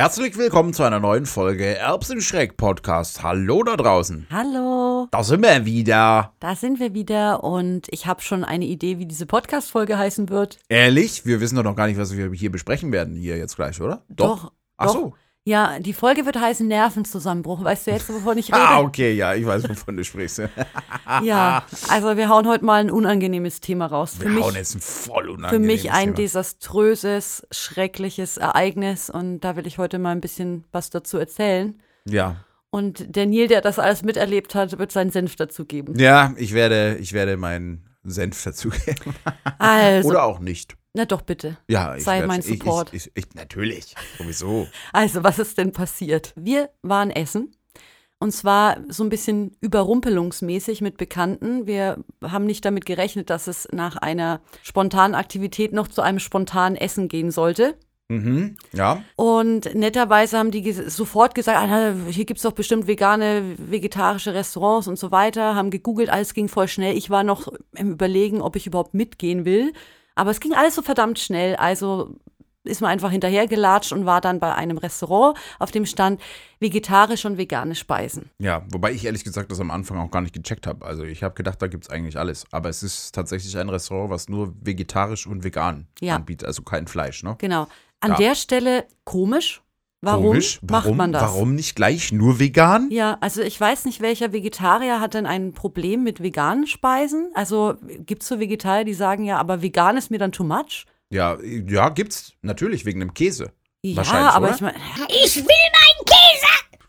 Herzlich willkommen zu einer neuen Folge Erbsenschreck Podcast. Hallo da draußen. Hallo, Da sind wir wieder. da sind wir wieder und ich habe schon eine Idee, wie diese Podcast-Folge heißen wird. Ehrlich, wir wissen doch noch gar nicht, was wir hier besprechen werden, hier jetzt gleich, oder? Doch, Ach doch. so. Ja, die Folge wird heißen Nervenzusammenbruch. Weißt du jetzt, wovon ich rede? Ah, okay, ja, ich weiß, wovon du sprichst. Ja, also wir hauen heute mal ein unangenehmes Thema raus. Für Wir hauen mich, jetzt ein voll für unangenehmes mich ein Thema. desaströses, schreckliches Ereignis und da will ich heute mal ein bisschen was dazu erzählen. Ja. Und der Neil, der das alles miterlebt hat, wird seinen Senf dazu geben. Ja, ich werde, ich werde meinen Senf dazugeben. Also, Oder auch nicht. Na doch bitte. Ja, ich Sei mein Support. Ich, ich, ich, natürlich, sowieso. Also, was ist denn passiert? Wir waren essen. Und zwar so ein bisschen überrumpelungsmäßig mit Bekannten. Wir haben nicht damit gerechnet, dass es nach einer spontanen Aktivität noch zu einem spontanen Essen gehen sollte. Mhm, ja. Und netterweise haben die ges- sofort gesagt, ah, hier gibt's doch bestimmt vegane, vegetarische Restaurants und so weiter, haben gegoogelt, alles ging voll schnell. Ich war noch im Überlegen, ob ich überhaupt mitgehen will. Aber es ging alles so verdammt schnell. Also ist man einfach hinterhergelatscht und war dann bei einem Restaurant, auf dem stand vegetarische und vegane Speisen. Ja, wobei ich ehrlich gesagt das am Anfang auch gar nicht gecheckt habe. Also ich habe gedacht, da gibt es eigentlich alles. Aber es ist tatsächlich ein Restaurant, was nur vegetarisch und vegan Ja. anbietet, also kein Fleisch, ne? Genau. An Ja. der Stelle komisch. Warum Komisch. macht Warum, man das? Warum nicht gleich nur vegan? Ja, also ich weiß nicht, welcher Vegetarier hat denn ein Problem mit veganen Speisen? Also gibt es so Vegetarier, die sagen ja, aber vegan ist mir dann too much? Ja, ja, gibt's. Natürlich, wegen dem Käse. Ja, Wahrscheinlich, aber oder? ich meine. Ich will meinen Käse!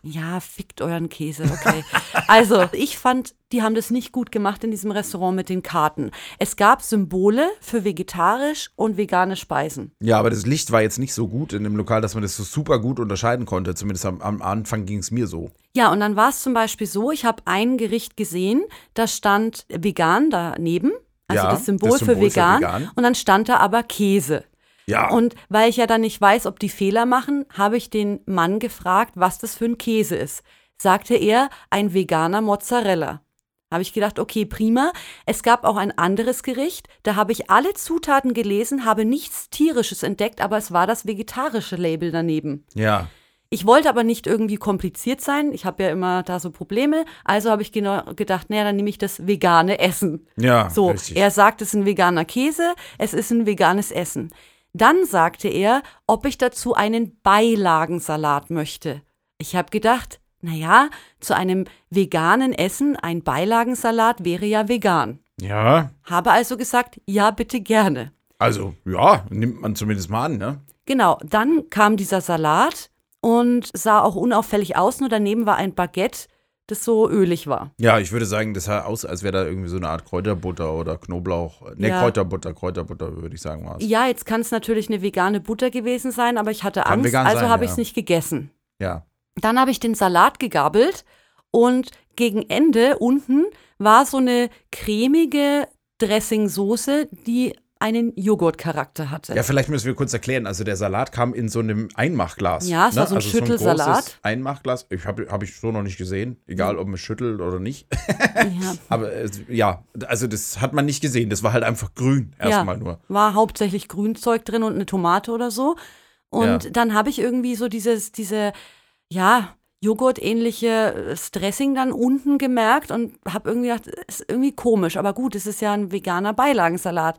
Ja, fickt euren Käse, okay. also, ich fand, die haben das nicht gut gemacht in diesem Restaurant mit den Karten. Es gab Symbole für vegetarisch und vegane Speisen. Ja, aber das Licht war jetzt nicht so gut in dem Lokal, dass man das so super gut unterscheiden konnte. Zumindest am, am Anfang ging es mir so. Ja, und dann war es zum Beispiel so, ich habe ein Gericht gesehen, da stand vegan daneben, also Ja, das, Symbol das Symbol für, für vegan, vegan. und dann stand da aber Käse. Ja. Und weil ich ja dann nicht weiß, ob die Fehler machen, habe ich den Mann gefragt, was das für ein Käse ist. Sagte er, ein veganer Mozzarella. Habe ich gedacht, okay, prima. Es gab auch ein anderes Gericht, da habe ich alle Zutaten gelesen, habe nichts tierisches entdeckt, aber es war das vegetarische Label daneben. ja. Ich wollte aber nicht irgendwie kompliziert sein. Ich habe ja immer da so Probleme. Also habe ich genau gedacht, naja, dann nehme ich das vegane Essen. Ja, So, richtig. er sagt, es ist ein veganer Käse, es ist ein veganes Essen. Dann sagte er, ob ich dazu einen Beilagensalat möchte. Ich habe gedacht, naja, zu einem veganen Essen ein Beilagensalat wäre ja vegan. Ja. Habe also gesagt, ja, bitte gerne. Also, ja, nimmt man zumindest mal an, ne? Genau, dann kam dieser Salat und sah auch unauffällig aus, nur daneben war ein Baguette, das so ölig war. Ja, ich würde sagen, das sah aus, als wäre da irgendwie so eine Art Kräuterbutter oder Knoblauch. Ne, Ja. Kräuterbutter, Kräuterbutter, würde ich sagen, war es. Ja, jetzt kann es natürlich eine vegane Butter gewesen sein, aber ich hatte Kann Angst, also habe ja. ich es nicht gegessen. Ja. Dann habe ich den Salat gegabelt und gegen Ende unten war so eine cremige Dressingsoße, die einen Joghurtcharakter hatte. Ja, vielleicht müssen wir kurz erklären. Also der Salat kam in so einem Einmachglas. Ja, es war so ein also Schüttelsalat. großes Einmachglas. Ich habe hab ich so noch nicht gesehen. Egal, ob man schüttelt oder nicht. Ja. Aber äh, ja, also das hat man nicht gesehen. Das war halt einfach grün. Erstmal nur. War hauptsächlich Grünzeug drin und eine Tomate oder so. Und Ja. dann habe ich irgendwie so dieses, diese, ja, Joghurt-ähnliche Dressing dann unten gemerkt und habe irgendwie gedacht, ist irgendwie komisch. Aber gut, es ist ja ein veganer Beilagensalat.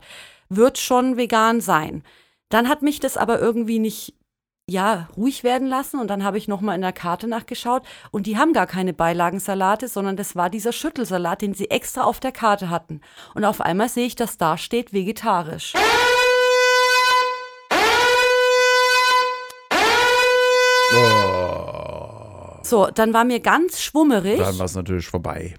Wird schon vegan sein. Dann hat mich das aber irgendwie nicht ja, ruhig werden lassen und dann habe ich nochmal in der Karte nachgeschaut und die haben gar keine Beilagensalate, sondern das war dieser Schüttelsalat, den sie extra auf der Karte hatten. Und auf einmal sehe ich, dass da steht vegetarisch. Oh, So, dann war mir ganz schwummerig. dann war es natürlich vorbei.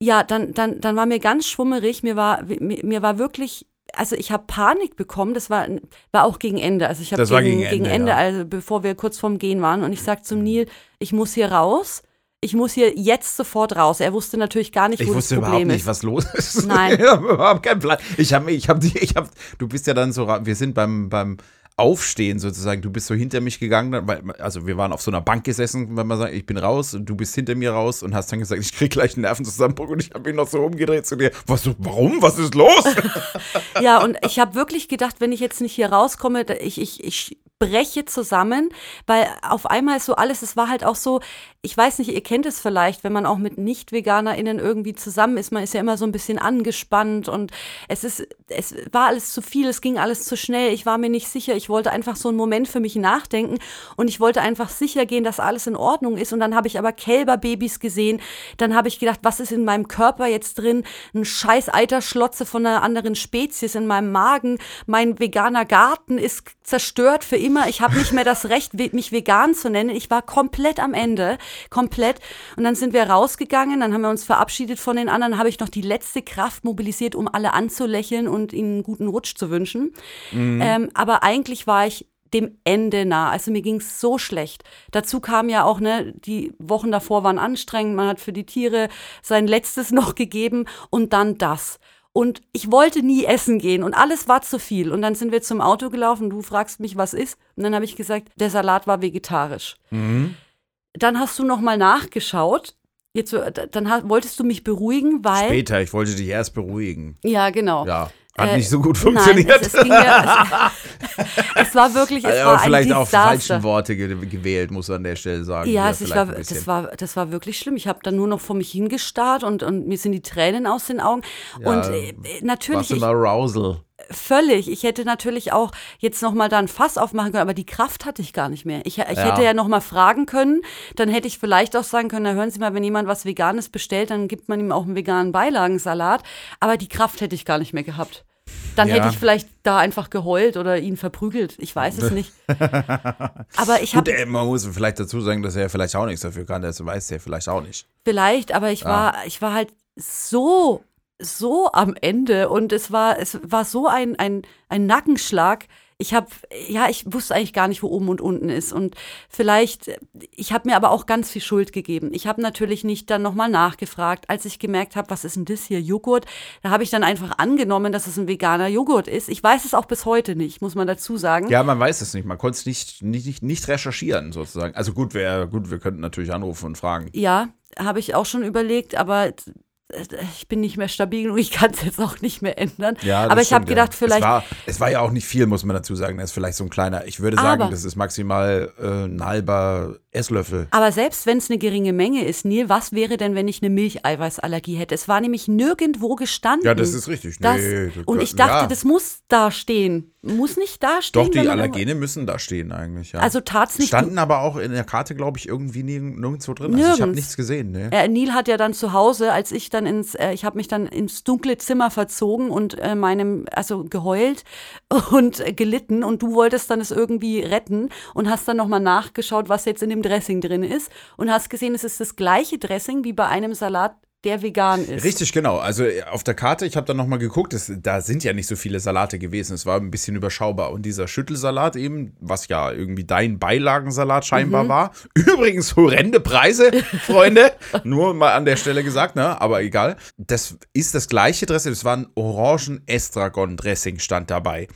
Ja, dann, dann, dann war mir ganz schwummerig. Mir war, mir, mir war wirklich, also ich habe Panik bekommen. Das war, war auch gegen Ende. Also ich habe Das war gegen Ende, Ende, ja. also bevor wir kurz vorm Gehen waren. Und ich sag zum Neil, ich muss hier raus. Ich muss hier jetzt sofort raus. Er wusste natürlich gar nicht, Ich wo wusste das überhaupt Problem nicht, ist. was los ist. Nein. ich habe überhaupt keinen Plan. Ich habe, ich habe, ich habe, du bist ja dann so, wir sind beim, beim Aufstehen sozusagen. Du bist so hinter mich gegangen, weil, also wir waren auf so einer Bank gesessen, wenn man sagt, ich bin raus und du bist hinter mir raus und hast dann gesagt, ich krieg gleich einen Nervenzusammenbruch und ich habe mich noch so umgedreht zu dir. Was, warum? Was ist los? Ja, und ich habe wirklich gedacht, wenn ich jetzt nicht hier rauskomme, ich, ich, ich breche zusammen, weil auf einmal ist so alles, es war halt auch so, ich weiß nicht, ihr kennt es vielleicht, wenn man auch mit Nicht-VeganerInnen irgendwie zusammen ist, man ist ja immer so ein bisschen angespannt und es ist, es war alles zu viel, es ging alles zu schnell, ich war mir nicht sicher, ich wollte einfach so einen Moment für mich nachdenken und ich wollte einfach sicher gehen, dass alles in Ordnung ist und dann habe ich aber Kälberbabys gesehen, dann habe ich gedacht, was ist in meinem Körper jetzt drin, ein scheiß Eiterschlotze von einer anderen Spezies in meinem Magen, mein veganer Garten ist zerstört für immer, ich habe nicht mehr das Recht, mich vegan zu nennen, ich war komplett am Ende komplett. Und dann sind wir rausgegangen, dann haben wir uns verabschiedet von den anderen, habe ich noch die letzte Kraft mobilisiert, um alle anzulächeln und ihnen einen guten Rutsch zu wünschen. Mhm. Ähm, aber eigentlich war ich dem Ende nah. Also mir ging es so schlecht. Dazu kam ja auch, ne, die Wochen davor waren anstrengend, man hat für die Tiere sein letztes noch gegeben und dann das. Und ich wollte nie essen gehen und alles war zu viel. Und dann sind wir zum Auto gelaufen, du fragst mich, was ist? Und dann habe ich gesagt, der Salat war vegetarisch. Mhm. Dann hast du noch mal nachgeschaut. Jetzt, dann wolltest du mich beruhigen, weil. Später, ich wollte dich erst beruhigen. Ja, genau. Ja. Hat äh, nicht so gut funktioniert. Nein, es, es, ja, es, es, war wirklich, es Aber war vielleicht ein auch falsche Worte gewählt, muss man an der Stelle sagen. Ja, also war, das, war, das war wirklich schlimm. Ich habe dann nur noch vor mich hingestarrt und, und mir sind die Tränen aus den Augen. Ja, und äh, natürlich. Was im Arousal völlig. Ich hätte natürlich auch jetzt noch mal da ein Fass aufmachen können, aber die Kraft hatte ich gar nicht mehr. Ich, ich ja. hätte ja noch mal fragen können, dann hätte ich vielleicht auch sagen können, na hören Sie mal, wenn jemand was Veganes bestellt, dann gibt man ihm auch einen veganen Beilagensalat. Aber die Kraft hätte ich gar nicht mehr gehabt. Dann ja. hätte ich vielleicht da einfach geheult oder ihn verprügelt. Ich weiß es nicht. aber ich habe. Man muss vielleicht dazu sagen, dass er vielleicht auch nichts dafür kann. Das weiß er vielleicht auch nicht. Vielleicht, aber ich ja. war, ich war halt so so am Ende und es war, es war so ein, ein, ein Nackenschlag. Ich habe, ja, ich wusste eigentlich gar nicht, wo oben und unten ist. Und vielleicht, ich habe mir aber auch ganz viel Schuld gegeben. Ich habe natürlich nicht dann nochmal nachgefragt, als ich gemerkt habe, was ist denn das hier, Joghurt? Da habe ich dann einfach angenommen, dass es ein veganer Joghurt ist. Ich weiß es auch bis heute nicht, muss man dazu sagen. Ja, man weiß es nicht. Man konnte es nicht, nicht, nicht recherchieren, sozusagen. Also gut, wär, gut, wir könnten natürlich anrufen und fragen. Ja, habe ich auch schon überlegt, aber ich bin nicht mehr stabil genug, ich kann es jetzt auch nicht mehr ändern. Ja, aber ich habe gedacht, vielleicht. Es war, es war, ja auch nicht viel, muss man dazu sagen. Das ist vielleicht so ein kleiner, ich würde sagen, aber, das ist maximal äh, ein halber Esslöffel. Aber selbst wenn es eine geringe Menge ist, Neil, was wäre denn, wenn ich eine Milcheiweißallergie hätte? Es war nämlich nirgendwo gestanden. Ja, das ist richtig. Das, nee, und ich dachte, ja. das muss da stehen. Muss nicht da stehen. Doch, die Allergene müssen da stehen eigentlich, ja. Also tat's nicht. Standen aber auch in der Karte, glaube ich, irgendwie nirgendwo drin. Nirgends. Also ich habe nichts gesehen. Ne? Äh, Neil hat ja dann zu Hause, als ich dann ins, äh, ich habe mich dann ins dunkle Zimmer verzogen und äh, meinem, also geheult und gelitten. Und du wolltest dann es irgendwie retten und hast dann nochmal nachgeschaut, was jetzt in dem Dressing drin ist und hast gesehen, es ist das gleiche Dressing wie bei einem Salat der vegan ist. Richtig, genau. Also äh, auf der Karte, ich habe da nochmal geguckt, das, da sind ja nicht so viele Salate gewesen. Es war ein bisschen überschaubar. Und dieser Schüttelsalat eben, was ja irgendwie dein Beilagensalat scheinbar mhm. war. Übrigens horrende Preise, Freunde. Nur mal an der Stelle gesagt, ne? Aber egal. Das ist das gleiche Dressing. Das war ein Orangen-Estragon-Dressing stand dabei.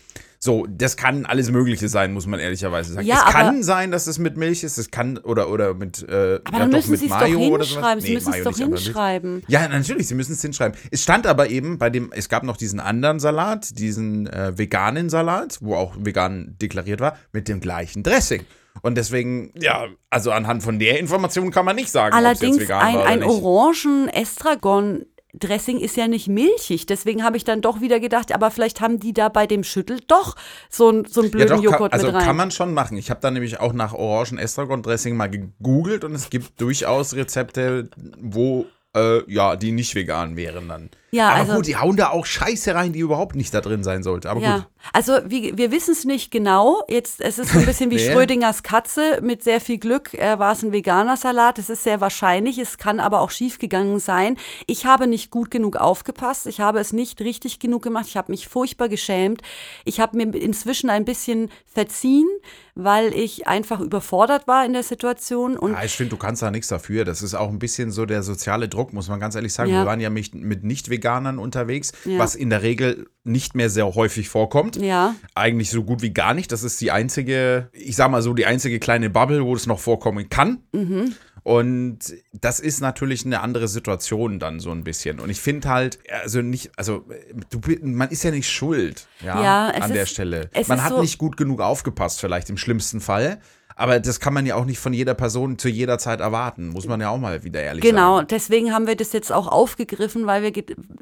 So, das kann alles Mögliche sein, muss man ehrlicherweise sagen. Ja, es kann sein, dass es mit Milch ist, es kann oder oder mit äh, aber ja, müssen Sie es doch hinschreiben. Sie müssen es doch hinschreiben. Ja, natürlich, Sie müssen es hinschreiben. Es stand aber eben bei dem, es gab noch diesen anderen Salat, diesen äh, veganen Salat, wo auch vegan deklariert war, mit dem gleichen Dressing. Und deswegen, ja, also anhand von der Information kann man nicht sagen, ob es jetzt vegan ein, war oder ein Orangen-Estragon Dressing ist ja nicht milchig. Deswegen habe ich dann doch wieder gedacht, aber vielleicht haben die da bei dem Schüttel doch so, ein, so einen blöden ja, doch, Joghurt kann, also mit rein. kann man schon machen. Ich habe da nämlich auch nach Orangen-Estragon-Dressing mal gegoogelt und es gibt durchaus Rezepte, wo äh, ja, die nicht vegan wären dann. Ja, aber also, gut, die hauen da auch Scheiße rein, die überhaupt nicht da drin sein sollte. Aber ja. gut. Also wie, wir wissen es nicht genau. Jetzt, es ist so ein bisschen wie nee. Schrödingers Katze. Mit sehr viel Glück äh, war es ein veganer Salat. Es ist sehr wahrscheinlich. Es kann aber auch schiefgegangen sein. Ich habe nicht gut genug aufgepasst. Ich habe es nicht richtig genug gemacht. Ich habe mich furchtbar geschämt. Ich habe mir inzwischen ein bisschen verziehen, weil ich einfach überfordert war in der Situation. Und ja, ich finde, du kannst da nichts dafür. Das ist auch ein bisschen so der soziale Druck, muss man ganz ehrlich sagen. Ja. Wir waren ja mit, mit nicht veganen Veganern unterwegs, ja. was in der Regel nicht mehr sehr häufig vorkommt. Ja. Eigentlich so gut wie gar nicht. Das ist die einzige, ich sag mal so, die einzige kleine Bubble, wo es noch vorkommen kann. Mhm. Und das ist natürlich eine andere Situation dann so ein bisschen. Und ich finde halt, also nicht, also du, man ist ja nicht schuld ja, Ja, an der ist- Stelle. es Man hat so- nicht gut genug aufgepasst, vielleicht im schlimmsten Fall. Aber das kann man ja auch nicht von jeder Person zu jeder Zeit erwarten. Muss man ja auch mal wieder ehrlich Genau, sagen. deswegen haben wir das jetzt auch aufgegriffen, weil, wir,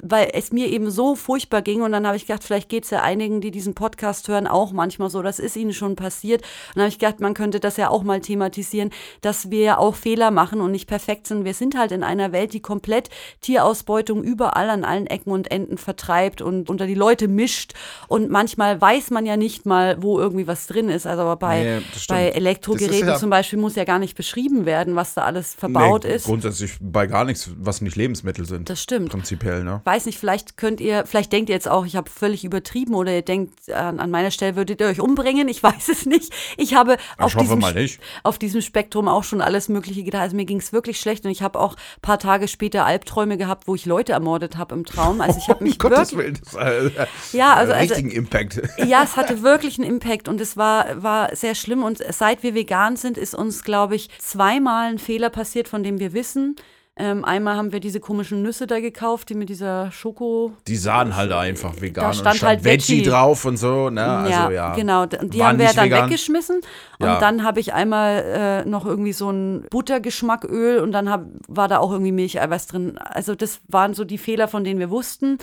weil es mir eben so furchtbar ging und dann habe ich gedacht, vielleicht geht es ja einigen, die diesen Podcast hören, auch manchmal so, das ist ihnen schon passiert. Und dann habe ich gedacht, man könnte das ja auch mal thematisieren, dass wir ja auch Fehler machen und nicht perfekt sind. Wir sind halt in einer Welt, die komplett Tierausbeutung überall an allen Ecken und Enden vertreibt und unter die Leute mischt und manchmal weiß man ja nicht mal, wo irgendwie was drin ist. Also bei, Nee, bei ist Elektrogeräten ja- zum Beispiel muss ja gar nicht beschrieben werden, was da alles verbaut Nee, ist. Grundsätzlich bei gar nichts, was nicht Lebensmittel sind. Das stimmt. Prinzipiell, ne? weiß nicht, vielleicht könnt ihr, vielleicht denkt ihr jetzt auch, ich habe völlig übertrieben oder ihr denkt, an, an meiner Stelle würdet ihr euch umbringen. Ich weiß es nicht. Ich habe auf, hoffe diesem, auf diesem Spektrum auch schon alles Mögliche gedacht. Also mir ging es wirklich schlecht und ich habe auch ein paar Tage später Albträume gehabt, wo ich Leute ermordet habe im Traum. Also ich habe mich Gottes wirklich. Willen, das, äh, Ja, also- also- richtigen Impact. Ja, es hatte wirklich einen Impact und es war, war sehr schlimm. Und seit wir vegan sind, ist uns, glaube ich, zweimal ein Fehler passiert, von dem wir wissen. Ähm, einmal haben wir diese komischen Nüsse da gekauft, die mit dieser Schoko. Die sahen halt einfach vegan Da und stand stand halt Veggie Veggie. drauf und so, ne? Also ja. genau. D- Die haben wir dann vegan. weggeschmissen. Und Ja. dann habe ich einmal äh, noch irgendwie so ein Buttergeschmacköl und dann hab, war da auch irgendwie Milcheiweiß drin. Also das waren so die Fehler, von denen wir wussten.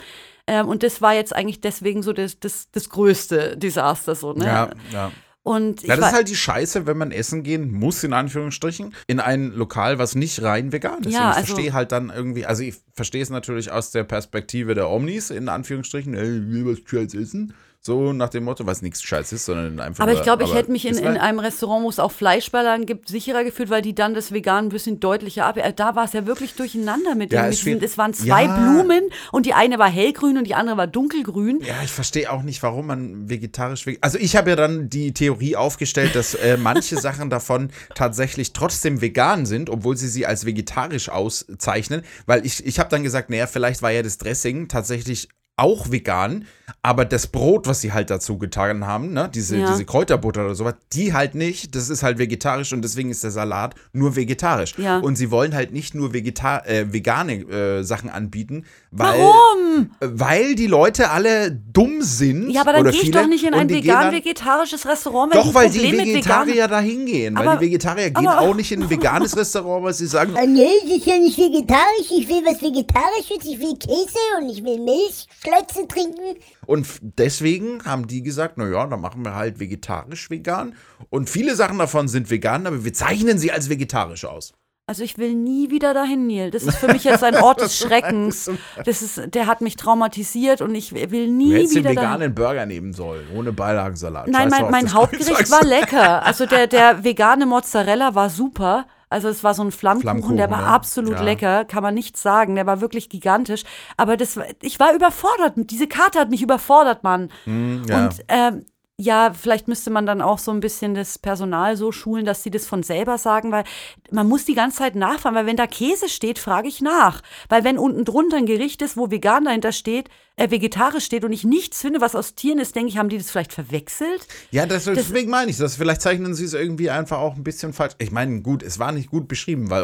Ähm, und das war jetzt eigentlich deswegen so das, das, das größte Desaster. So, ne? Ja, ja. Und Ja, das ist halt die Scheiße, wenn man essen gehen muss, in Anführungsstrichen, in ein Lokal, was nicht rein vegan ist. Ja, und ich also- verstehe halt dann irgendwie, also ich verstehe es natürlich aus der Perspektive der Omnis, in Anführungsstrichen, ey, was Scheiß essen. So nach dem Motto, was nichts Scheiß ist, sondern einfach aber ich glaube, ich hätte mich in, in einem Restaurant, wo es auch Fleischballern gibt, sicherer gefühlt, weil die dann das Vegan ein bisschen deutlicher ab. äh, Da war es ja wirklich durcheinander mit Ja, dem. es mit diesen- wird- Es waren zwei Ja. Blumen und die eine war hellgrün und die andere war dunkelgrün. Ja, ich verstehe auch nicht, warum man vegetarisch. veg- Also ich habe ja dann die Theorie aufgestellt, dass äh, manche Sachen davon tatsächlich trotzdem vegan sind, obwohl sie sie als vegetarisch auszeichnen. Weil ich, ich habe dann gesagt, naja, vielleicht war ja das Dressing tatsächlich auch vegan, aber das Brot, was sie halt dazu getan haben, ne, diese, Ja. diese Kräuterbutter oder sowas, die halt nicht. Das ist halt vegetarisch und deswegen ist der Salat nur vegetarisch. Ja. Und sie wollen halt nicht nur Vegeta äh, vegane äh, Sachen anbieten, weil, Warum? weil die Leute alle dumm sind. Ja, aber dann oder gehe ich viele, doch nicht in ein vegan-vegetarisches Restaurant, wenn ich Doch, weil die Vegetarier da hingehen. Weil die Vegetarier gehen auch nicht in ein veganes Restaurant, weil sie sagen, Ah, nee, das ist ja nicht vegetarisch. Ich will was Vegetarisches, ich will Käse und ich will Milchschlötze trinken. Und deswegen haben die gesagt, naja, dann machen wir halt vegetarisch vegan. Und viele Sachen davon sind vegan, aber wir zeichnen sie als vegetarisch aus. Also ich will nie wieder dahin, Neil. Das ist für mich jetzt ein Ort des Schreckens. Das ist, der hat mich traumatisiert und ich will Du nie hättest den wieder dahin. veganen Burger nehmen sollen, ohne Beilagensalat. Nein, Scheiß mein, mein Hauptgericht war lecker. Also der, der vegane Mozzarella war super. Also es war so ein Flammkuchen, der war Flammkuchen, ne? absolut Ja. lecker, kann man nicht sagen. Der war wirklich gigantisch. Aber das, war- ich war überfordert. Diese Karte hat mich überfordert, Mann. Hm, ja. Und ähm, ja, vielleicht müsste man dann auch so ein bisschen das Personal so schulen, dass sie das von selber sagen, weil man muss die ganze Zeit nachfragen, weil wenn da Käse steht, frage ich nach. Weil wenn unten drunter ein Gericht ist, wo vegan dahinter steht, äh, vegetarisch steht und ich nichts finde, was aus Tieren ist, denke ich, haben die das vielleicht verwechselt? Ja, das, deswegen meine ich das. Vielleicht zeichnen sie es irgendwie einfach auch ein bisschen falsch. Ich meine, gut, es war nicht gut beschrieben, weil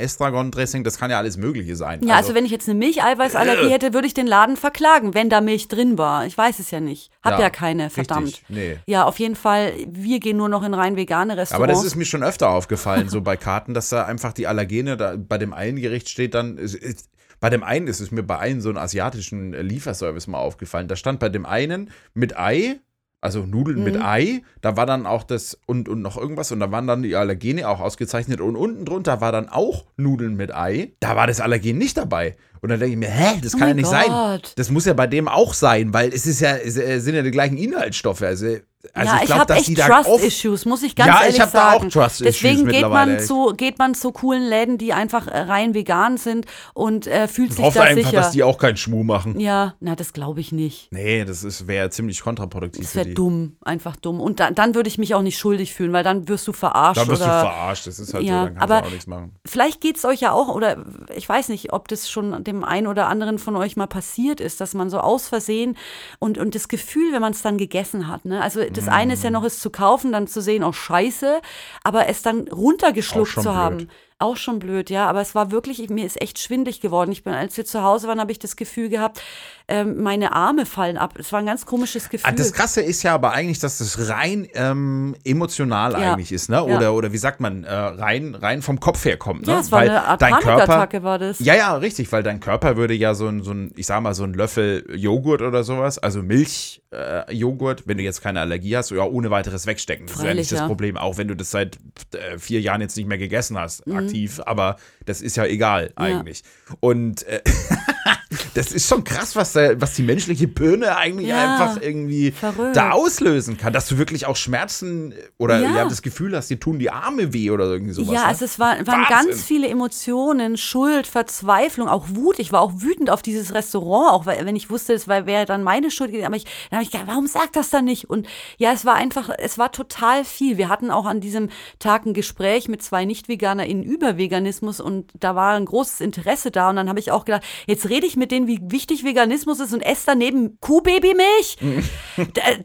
Orangen-Estragon-Dressing, das kann ja alles Mögliche sein. Ja, also, wenn ich jetzt eine Milcheiweißallergie hätte, würde ich den Laden verklagen, wenn da Milch drin war. Ich weiß es ja nicht. Hab ja, Ja, keine, richtig. verdammt. Nee. Ja, auf jeden Fall, wir gehen nur noch in rein vegane Aber Restaurants. das ist mir schon öfter aufgefallen, so bei Karten, dass da einfach die Allergene, da, bei dem einen Gericht steht dann, es- es- bei dem einen ist es mir bei einem so einem asiatischen äh, Lieferservice mal aufgefallen. Da stand bei dem einen mit Ei, also Nudeln Mhm. mit Ei, da war dann auch das und, und noch irgendwas und da waren dann die Allergene auch ausgezeichnet und unten drunter war dann auch Nudeln mit Ei. Da war das Allergen nicht dabei. Und dann denke ich mir, hä, das Oh kann ja mein nicht sein. Gott. Das muss ja bei dem auch sein, weil es ist ja, es äh, sind ja die gleichen Inhaltsstoffe. Also, also ja, ich ich, glaube, habe dass echt da Trust-Issues, muss ich ganz Ja, ich ehrlich hab da auch sagen. Trust-Issues Deswegen geht man, zu, geht man zu coolen Läden, die einfach äh, rein vegan sind und äh, fühlt Ich sich hoffe da einfach, sicher. dass die auch keinen Schmuh machen. ja, na, das glaube ich nicht. Nee, das wäre ziemlich kontraproduktiv Das wäre dumm, einfach dumm. Und dann, dann würde ich mich auch nicht schuldig fühlen, weil dann wirst du verarscht. Dann wirst oder du verarscht, das ist halt Ja, so, dann kannst aber- du auch nichts machen. Vielleicht geht es euch ja auch, oder ich weiß nicht, ob das schon dem einen oder anderen von euch mal passiert ist, dass man so aus Versehen und, und das Gefühl, wenn man es dann gegessen hat. Ne? Also das eine ist ja noch, es zu kaufen, dann zu sehen, oh scheiße, aber es dann runtergeschluckt zu haben. Auch schon blöd, ja. Aber es war wirklich, ich- mir ist echt schwindlig geworden. Ich bin, als wir zu Hause waren, habe ich das Gefühl gehabt, ähm, meine Arme fallen ab. Es war ein ganz komisches Gefühl. Ah, Das Krasse ist ja aber eigentlich, dass das rein ähm, emotional Ja. eigentlich ist, ne? Oder, oder wie sagt man, äh, rein, rein vom Kopf her kommt, ne? ja, es war Weil eine Art dein Körper, war das. Ja, ja, richtig, weil dein Körper würde ja so ein, so ein ich sag mal, so ein Löffel Joghurt oder sowas, also Milchjoghurt, äh, Joghurt, wenn du jetzt keine Allergie hast, ja, ohne weiteres wegstecken. Das ist ja Freilich, nicht das ja. Problem, auch wenn du das seit äh, vier Jahren jetzt nicht mehr gegessen hast, Mhm. Aktiv, aber das ist ja egal eigentlich. Und äh, das ist schon krass, was, da, was die menschliche Birne eigentlich Ja, einfach irgendwie verrückt. da auslösen kann, dass du wirklich auch Schmerzen oder Ja. ja. das Gefühl hast, dir tun die Arme weh oder irgendwie sowas. Ja, ne? also es war, waren Wahnsinn. ganz viele Emotionen, Schuld, Verzweiflung, auch Wut. Ich war auch wütend auf dieses Restaurant, auch weil, wenn ich wusste, es wäre dann meine Schuld gewesen. Aber ich, dann habe ich gedacht, warum sagt das dann nicht? Und ja, es war einfach, es war total viel. Wir hatten auch an diesem Tag ein Gespräch mit zwei Nicht-VeganerInnen über Veganismus und da war ein großes Interesse da. Und dann habe ich auch gedacht, jetzt rede ich mit denen, wie wichtig Veganismus ist und esse daneben Kuhbabymilch.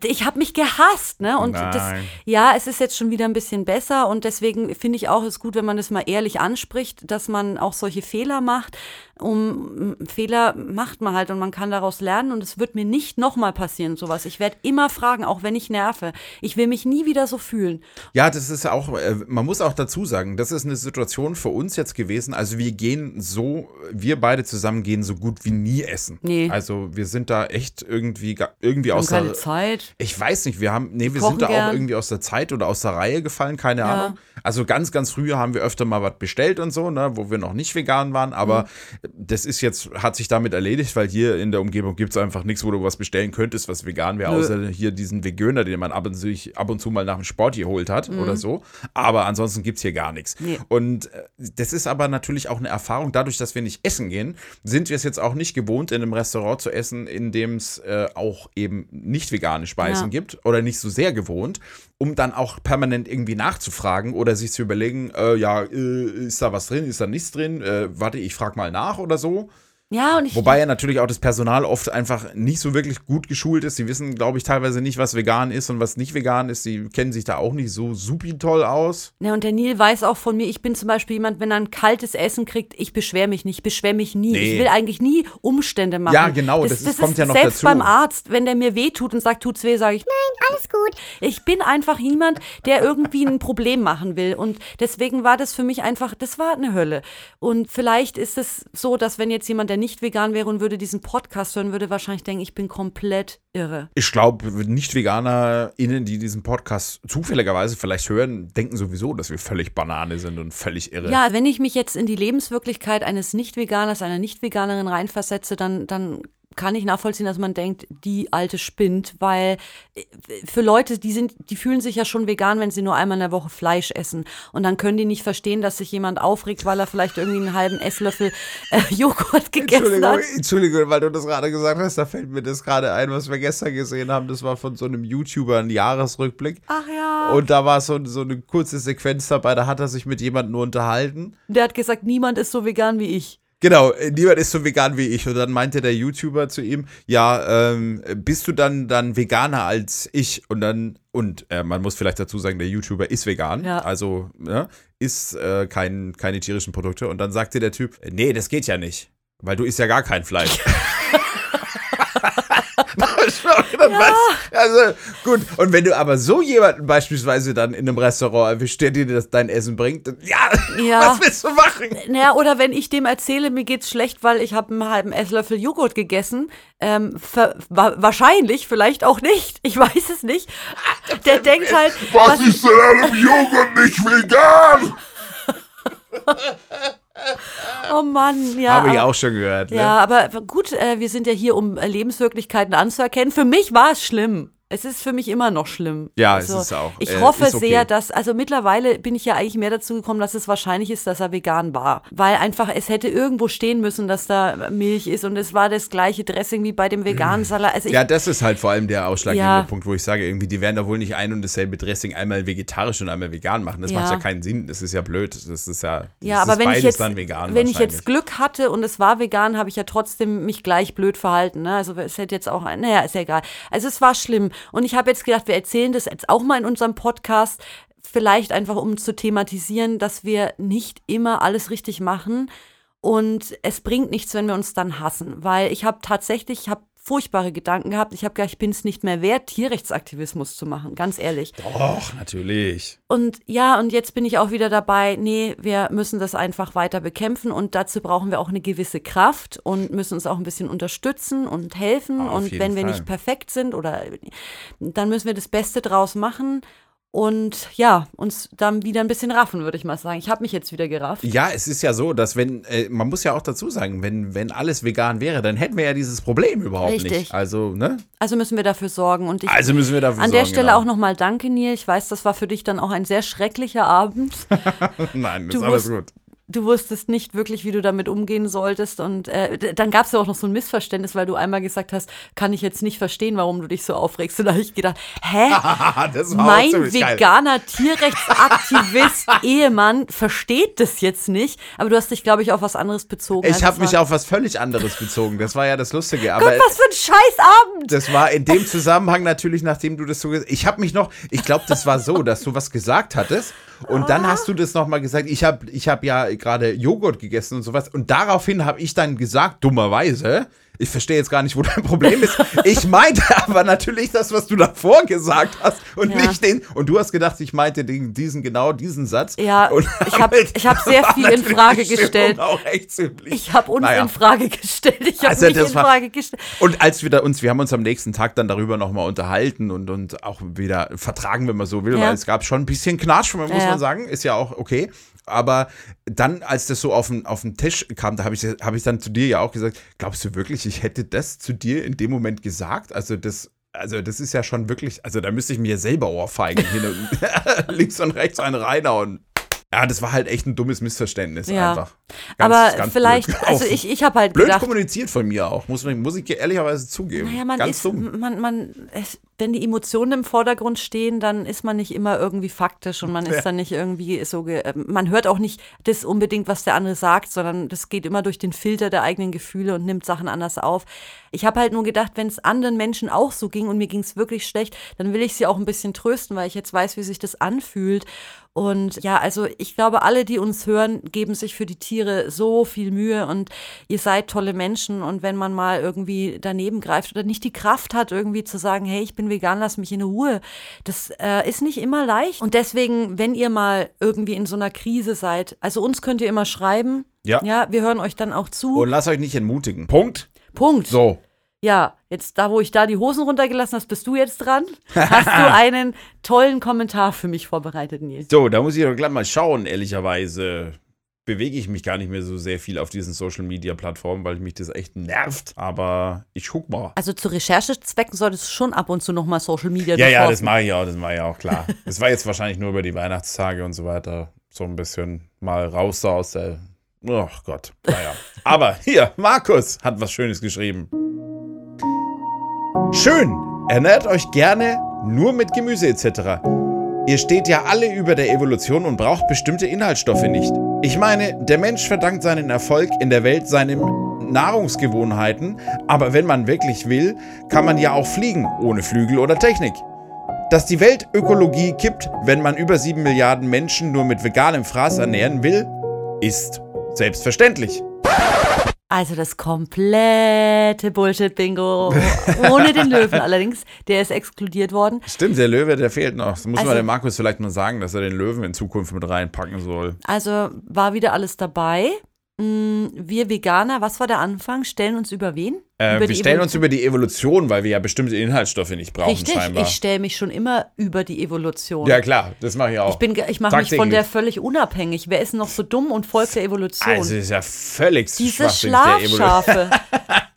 Ich habe mich gehasst, ne? Und das, Nein. ja, es ist jetzt schon wieder ein bisschen besser und deswegen finde ich auch, es ist gut, wenn man das mal ehrlich anspricht, dass man auch solche Fehler macht. Um Fehler macht man halt und man kann daraus lernen und es wird mir nicht nochmal passieren, sowas. Ich werde immer fragen, auch wenn ich nerve. Ich will mich nie wieder so fühlen. Ja, das ist auch, äh, man muss auch dazu sagen, das ist eine Situation für uns jetzt gewesen. Also wir gehen so, wir beide zusammen gehen so gut wie nie essen. Nee. Also wir sind da echt irgendwie, irgendwie Wir aus keine der, Zeit. ich weiß nicht, wir haben, nee, wir Kochen sind da gern. auch irgendwie aus der Zeit oder aus der Reihe gefallen, keine Ja. Ahnung. Also ganz, ganz früher haben wir öfter mal was bestellt und so, ne, wo wir noch nicht vegan waren, aber Mhm. das ist jetzt, hat sich damit erledigt, weil hier in der Umgebung gibt es einfach nichts, wo du was bestellen könntest, was vegan wäre, außer hier diesen Vegöner, den man ab und, zu, ab und zu mal nach dem Sport geholt hat Mhm. oder so. Aber ansonsten gibt es hier gar nichts. Nee. Und äh, das ist aber natürlich auch eine Erfahrung, dadurch, dass wir nicht essen gehen, sind wir es jetzt auch nicht gewohnt, in einem Restaurant zu essen, in dem es äh, auch eben nicht vegane Speisen Ja. gibt oder nicht so sehr gewohnt, um dann auch permanent irgendwie nachzufragen oder sich zu überlegen, äh, ja, äh, ist da was drin, ist da nichts drin, äh, warte, ich frage mal nach oder so. Ja, und ich. Wobei ja natürlich auch das Personal oft einfach nicht so wirklich gut geschult ist. Sie wissen, glaube ich, teilweise nicht, was vegan ist und was nicht vegan ist. Sie kennen sich da auch nicht so supi toll aus. Ne, und der Neil weiß auch von mir, ich bin zum Beispiel jemand, wenn er ein kaltes Essen kriegt, ich beschwere mich nicht, ich beschwere mich nie. Nee. Ich will eigentlich nie Umstände machen. Ja, genau, das ist- kommt ja noch selbst dazu. beim Arzt, wenn der mir wehtut und sagt, tut's weh, sage ich, Alles gut. ich bin einfach niemand, der irgendwie ein Problem machen will. Und deswegen war das für mich einfach, das war eine Hölle. Und vielleicht ist es so, dass wenn jetzt jemand, der nicht vegan wäre und würde diesen Podcast hören, würde wahrscheinlich denken, ich bin komplett irre. Ich glaube, Nicht-VeganerInnen, die diesen Podcast zufälligerweise vielleicht hören, denken sowieso, dass wir völlig Banane sind und völlig irre. Ja, wenn ich mich jetzt in die Lebenswirklichkeit eines Nicht-Veganers, einer Nicht-Veganerin reinversetze, dann, dann kann ich nachvollziehen, dass man denkt, die alte spinnt, weil äh, für Leute, die sind, die fühlen sich ja schon vegan, wenn sie nur einmal in der Woche Fleisch essen. Und dann können die nicht verstehen, dass sich jemand aufregt, weil er vielleicht irgendwie einen halben Esslöffel äh, Joghurt gegessen Entschuldigung, hat. Entschuldigung, weil du das gerade gesagt hast, da fällt mir das gerade ein, was wir gestern gesehen haben. Das war von so einem YouTuber ein Jahresrückblick. Ach ja. Und da war so, so eine kurze Sequenz dabei, da hat er sich mit jemandem unterhalten. Der hat gesagt, niemand ist so vegan wie ich. Genau, äh, niemand ist so vegan wie ich. Und dann meinte der YouTuber zu ihm, ja, ähm, bist du dann, dann veganer als ich? Und dann, und äh, man muss vielleicht dazu sagen, der YouTuber ist vegan, Ja. also ne, isst äh, kein, keine tierischen Produkte. Und dann sagte der Typ, nee, das geht ja nicht, weil du isst ja gar kein Fleisch. Da hab ich mir auch gedacht, was? Also gut, und wenn du aber so jemanden beispielsweise dann in einem Restaurant erwischt, der dir das, dein Essen bringt, dann, ja, Ja. was willst du machen? Naja, oder wenn ich dem erzähle, mir geht's schlecht, weil ich habe einen halben Esslöffel Joghurt gegessen, ähm, ver wa wahrscheinlich, vielleicht auch nicht, ich weiß es nicht. Der denkt halt, Was ist denn an einem Joghurt nicht vegan? oh Mann, ja. Habe ich auch schon gehört. Ne? Ja, aber gut, äh, wir sind ja hier, um äh, Lebenswirklichkeiten anzuerkennen. Für mich war es schlimm. Es ist für mich immer noch schlimm. Ja, es ist auch, Ich äh, hoffe ist okay. sehr, dass, also mittlerweile bin ich ja eigentlich mehr dazu gekommen, dass es wahrscheinlich ist, dass er vegan war. Weil einfach, es hätte irgendwo stehen müssen, dass da Milch ist und es war das gleiche Dressing wie bei dem veganen Salat. Also Ja, das ist halt vor allem der ausschlaggebende Ja. Punkt, wo ich sage, irgendwie, die werden da wohl nicht ein und dasselbe Dressing einmal vegetarisch und einmal vegan machen. Das Ja. macht ja keinen Sinn. Das ist ja blöd. Das ist ja, das Ja, ist aber wenn beides ich jetzt, wenn ich jetzt. Glück hatte und es war vegan, habe ich ja trotzdem mich gleich blöd verhalten. Ne? Also es hätte jetzt auch, naja, ist ja egal. Also es war schlimm. Und ich habe jetzt gedacht, wir erzählen das jetzt auch mal in unserem Podcast. vielleicht einfach um zu thematisieren, dass wir nicht immer alles richtig machen und es bringt nichts, wenn wir uns dann hassen, weil ich habe tatsächlich, ich habe furchtbare Gedanken gehabt. Ich habe gedacht, ich bin es nicht mehr wert, Tierrechtsaktivismus zu machen, ganz ehrlich. Doch, natürlich. Und ja, und jetzt bin ich auch wieder dabei, nee, wir müssen das einfach weiter bekämpfen und dazu brauchen wir auch eine gewisse Kraft und müssen uns auch ein bisschen unterstützen und helfen. Auf und wenn wir Fall. nicht perfekt sind oder dann müssen wir das Beste draus machen und ja, uns dann wieder ein bisschen raffen, würde ich mal sagen. Ich habe mich jetzt wieder gerafft. Ja, es ist ja so, dass wenn, äh, man muss ja auch dazu sagen, wenn, wenn alles vegan wäre, dann hätten wir ja dieses Problem überhaupt Richtig. nicht. Also, ne? Also müssen wir dafür sorgen. Und ich, Also müssen wir dafür an der sorgen, Stelle genau. auch nochmal danke, Neil. Ich weiß, das war für dich dann auch ein sehr schrecklicher Abend. Nein, das Du ist alles musst- gut. Du wusstest nicht wirklich, wie du damit umgehen solltest. Und äh, dann gab es ja auch noch so ein Missverständnis, weil du einmal gesagt hast, kann ich jetzt nicht verstehen, warum du dich so aufregst. Und da habe ich gedacht, hä? Mein ziemlich geil. veganer Tierrechtsaktivist, Ehemann versteht das jetzt nicht. Aber du hast dich, glaube ich, auf was anderes bezogen. Ich habe mich auf was völlig anderes bezogen. Das war ja das Lustige. Aber Gott, was für ein Scheißabend! das war in dem Zusammenhang natürlich, nachdem du das so gesagt Ich habe mich noch, ich glaube, das war so, dass du was gesagt hattest und dann hast du das nochmal gesagt. Ich habe ich hab ja gerade Joghurt gegessen und sowas und daraufhin habe ich dann gesagt, dummerweise, ich verstehe jetzt gar nicht, wo dein Problem ist. Ich meinte aber natürlich das, was du davor gesagt hast und Ja. nicht den. Und du hast gedacht, ich meinte den, diesen, genau diesen Satz. Ja, und ich hab- damit ich hab sehr viel in Frage gestellt. Ich habe uns Naja. in Frage gestellt. Ich habe Also mich in Frage gestellt. Und als wir da uns, wir haben uns am nächsten Tag dann darüber nochmal unterhalten und, und auch wieder vertragen, wenn man so will, Ja. weil es gab schon ein bisschen Knatsch, muss ja. man sagen, ist ja auch okay. Aber dann, als das so auf den, auf den Tisch kam, da habe ich, hab ich dann zu dir ja auch gesagt, glaubst du wirklich, ich hätte das zu dir in dem Moment gesagt? Also das, also das ist ja schon wirklich, also da müsste ich mir selber Ohrfeigen hin und links und rechts einen reinhauen. Ja, das war halt echt ein dummes Missverständnis Ja. einfach. Ganz- Aber ganz vielleicht, also ich, ich habe halt Blöd gedacht, kommuniziert von mir auch, muss, muss ich ehrlicherweise zugeben. naja, man Ganz ist, dumm. man, man, wenn die Emotionen im Vordergrund stehen, dann ist man nicht immer irgendwie faktisch und man ist Ja. dann nicht irgendwie so, ge äh, man hört auch nicht das unbedingt, was der andere sagt, sondern das geht immer durch den Filter der eigenen Gefühle und nimmt Sachen anders auf. Ich habe halt nur gedacht, wenn es anderen Menschen auch so ging und mir ging es wirklich schlecht, dann will ich sie auch ein bisschen trösten, weil ich jetzt weiß, wie sich das anfühlt. Und ja, also ich glaube, alle, die uns hören, geben sich für die Tiere so viel Mühe und ihr seid tolle Menschen. Und wenn man mal irgendwie daneben greift oder nicht die Kraft hat, irgendwie zu sagen, hey, ich bin vegan, lass mich in Ruhe, das äh, ist nicht immer leicht. Und deswegen, wenn ihr mal irgendwie in so einer Krise seid, also uns könnt ihr immer schreiben. Ja. Ja, wir hören euch dann auch zu. Und lasst euch nicht entmutigen. Punkt. Punkt. So. Ja, jetzt da, wo ich da die Hosen runtergelassen hast, bist du jetzt dran. Hast du einen tollen Kommentar für mich vorbereitet, Nils? So, da muss ich doch gleich mal schauen, ehrlicherweise. Bewege ich mich gar nicht mehr so sehr viel auf diesen Social Media Plattformen, weil mich das echt nervt. Aber ich guck mal. Also zu Recherchezwecken solltest du schon ab und zu nochmal Social Media Ja, ja, das mache ich auch, das mache ich auch, klar. Das war jetzt wahrscheinlich nur über die Weihnachtstage und so weiter. So ein bisschen mal raus aus der. Oh Gott, naja. Aber hier, Markus hat was Schönes geschrieben. Schön, ernährt euch gerne nur mit Gemüse etc. Ihr steht ja alle über der Evolution und braucht bestimmte Inhaltsstoffe nicht. Ich meine, der Mensch verdankt seinen Erfolg in der Welt seinen Nahrungsgewohnheiten, aber wenn man wirklich will, kann man ja auch fliegen, ohne Flügel oder Technik. Dass die Weltökologie kippt, wenn man über 7 Milliarden Menschen nur mit veganem Fraß ernähren will, ist selbstverständlich. Also das komplette Bullshit-Bingo. Ohne den Löwen allerdings. Der ist exkludiert worden. Stimmt, der Löwe, der fehlt noch. Das muss Also- man dem Markus vielleicht mal sagen, dass er den Löwen in Zukunft mit reinpacken soll. Also war wieder alles dabei. Mm, Wir Veganer, was war der Anfang? Stellen uns über wen? Äh, wir stellen uns über die Evolution, weil wir ja bestimmte Inhaltsstoffe nicht brauchen, Richtig, scheinbar. ich stelle mich schon immer über die Evolution. ja, klar, das mache ich auch. Ich, bin, ich mache mich von der völlig unabhängig. Wer ist denn noch so dumm und folgt der Evolution? also, das ist ja völlig Diese Evolution. Schlafschafe.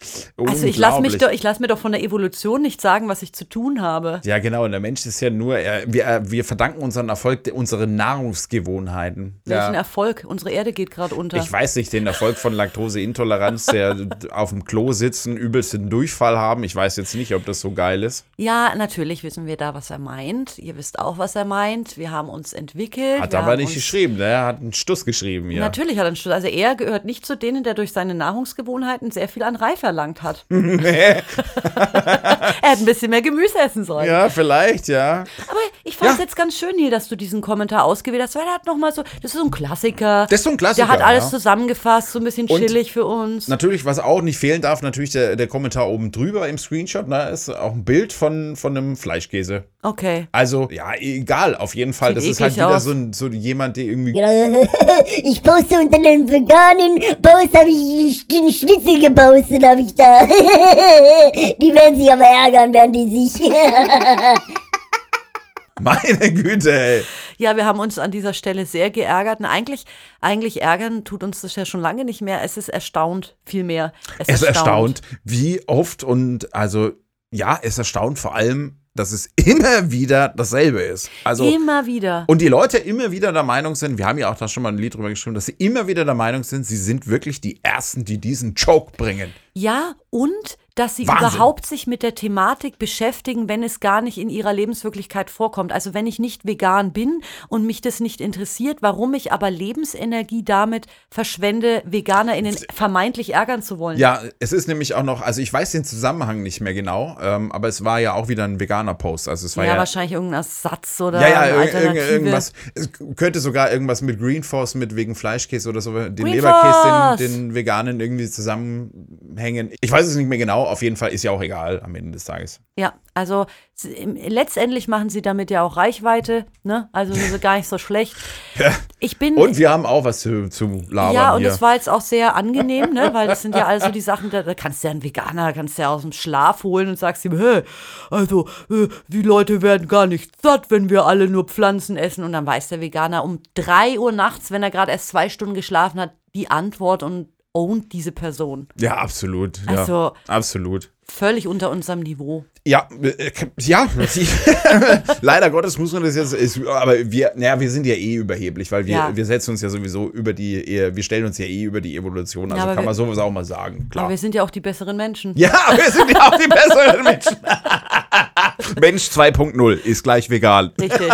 Also ich lasse lass mir doch von der Evolution nicht sagen, was ich zu tun habe. Ja, genau. Und der Mensch ist ja nur, er, wir, äh, wir verdanken unseren Erfolg unseren Nahrungsgewohnheiten. Welchen Ja. Erfolg? Unsere Erde geht gerade unter. Ich weiß nicht, den Erfolg von Laktoseintoleranz, der auf dem Klo sitzen einen übelsten Durchfall haben. Ich weiß jetzt nicht, ob das so geil ist. Ja, natürlich wissen wir da, was er meint. Ihr wisst auch, was er meint. Wir haben uns entwickelt. Hat aber nicht geschrieben, ne? Er hat einen Stuss geschrieben, ja. Natürlich hat er einen Stuss. Also er gehört nicht zu denen, der durch seine Nahrungsgewohnheiten sehr viel an Reif erlangt hat. er hätte ein bisschen mehr Gemüse essen sollen. Ja, vielleicht, ja. Aber ich fand es Ja. jetzt ganz schön hier, dass du diesen Kommentar ausgewählt hast, weil er hat noch mal so, das ist so ein Klassiker. Das ist so ein Klassiker, Der hat alles ja. zusammengefasst, so ein bisschen Und chillig für uns. Natürlich, was auch nicht fehlen darf, natürlich der, der Kommentar oben drüber im Screenshot, ne, ist auch ein Bild von, von einem Fleischkäse. Okay. Also, ja, egal, auf jeden Fall. Sieht das ist halt wieder aus. so, ein, so jemand, der irgendwie. Ich poste unter einem veganen Post, habe ich den Schnitzel gepostet, habe ich da. Die werden sich aber ärgern, werden die sich. Meine Güte, ey. Ja, wir haben uns an dieser Stelle sehr geärgert. Und eigentlich, eigentlich ärgern tut uns das ja schon lange nicht mehr. Es ist erstaunt, viel mehr. Es ist erstaunt, wie oft und also, ja, es erstaunt vor allem, dass es immer wieder dasselbe ist. Also, Immer wieder. Und die Leute immer wieder der Meinung sind, wir haben ja auch da schon mal ein Lied drüber geschrieben, dass sie immer wieder der Meinung sind, sie sind wirklich die Ersten, die diesen Joke bringen. Ja, und dass sie Wahnsinn. überhaupt sich mit der Thematik beschäftigen, wenn es gar nicht in ihrer Lebenswirklichkeit vorkommt. Also wenn ich nicht vegan bin und mich das nicht interessiert, warum ich aber Lebensenergie damit verschwende, VeganerInnen vermeintlich ärgern zu wollen. Ja, es ist nämlich auch noch, also ich weiß den Zusammenhang nicht mehr genau, ähm, aber es war ja auch wieder ein veganer Post. Also es war ja, ja, wahrscheinlich irgendein Ersatz oder ja, ja, irg- irgendwas. Es könnte sogar irgendwas mit Green Force, mit wegen Fleischkäse oder so, den Green Leberkäse, den, den Veganen irgendwie zusammenhängen. Ich weiß es nicht mehr genau, auf jeden Fall ist ja auch egal am Ende des Tages. Ja, also sie- letztendlich machen sie damit ja auch Reichweite, ne? Also das ist gar nicht so schlecht. Ich bin Und wir haben auch was zu, zu labern ja, und hier. es war jetzt auch sehr angenehm, ne? weil das sind ja also die Sachen, da, da kannst du ja einen Veganer, kannst du ja aus dem Schlaf holen und sagst ihm, hä, also äh, die Leute werden gar nicht satt, wenn wir alle nur Pflanzen essen. Und dann weiß der Veganer um drei Uhr nachts, wenn er gerade erst zwei Stunden geschlafen hat, die Antwort und ownt diese Person. ja, absolut. Ja, Also- absolut. Völlig unter unserem Niveau. Ja, äh, ja. Leider Gottes muss man das jetzt, ist, aber wir, naja, wir sind ja eh überheblich, weil wir, Ja. wir setzen uns ja sowieso über die, wir stellen uns ja eh über die Evolution, also aber kann wir- man sowas auch mal sagen, klar. Aber wir sind ja auch die besseren Menschen. ja, wir sind ja auch die besseren Menschen. Mensch 2.0 ist gleich vegan. Richtig.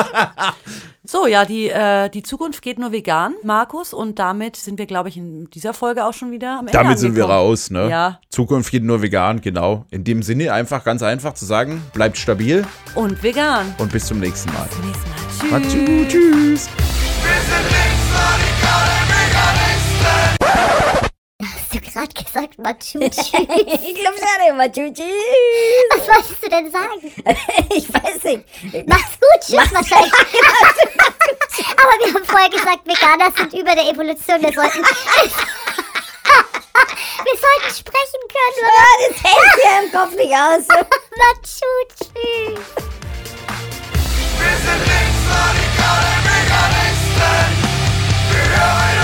So, ja, die, äh, die Zukunft geht nur vegan, Markus. Und damit sind wir, glaube ich, in dieser Folge auch schon wieder am Ende Damit sind wir raus, ne? Ja. Zukunft geht nur vegan, genau. In dem Sinne einfach ganz einfach zu sagen, bleibt stabil Und vegan. und bis zum nächsten Mal. Bis zum nächsten Mal. Tschüss. Macht's gut, Tschüss. Hast sagt man Tschu Tschüss. ich glaube, sage immer Tschu Tschüss. Was wolltest du denn sagen? ich weiß nicht. Mach's gut, Tschüss Mach's wahrscheinlich. Aber wir haben vorher gesagt, Veganer sind über der Evolution. Wir sollten... Wir sollten sprechen können, oder? Ja, das hält ja im Kopf nicht aus. Matschu, tschüss. Wir sind links, radikale Veganisten. Wir hören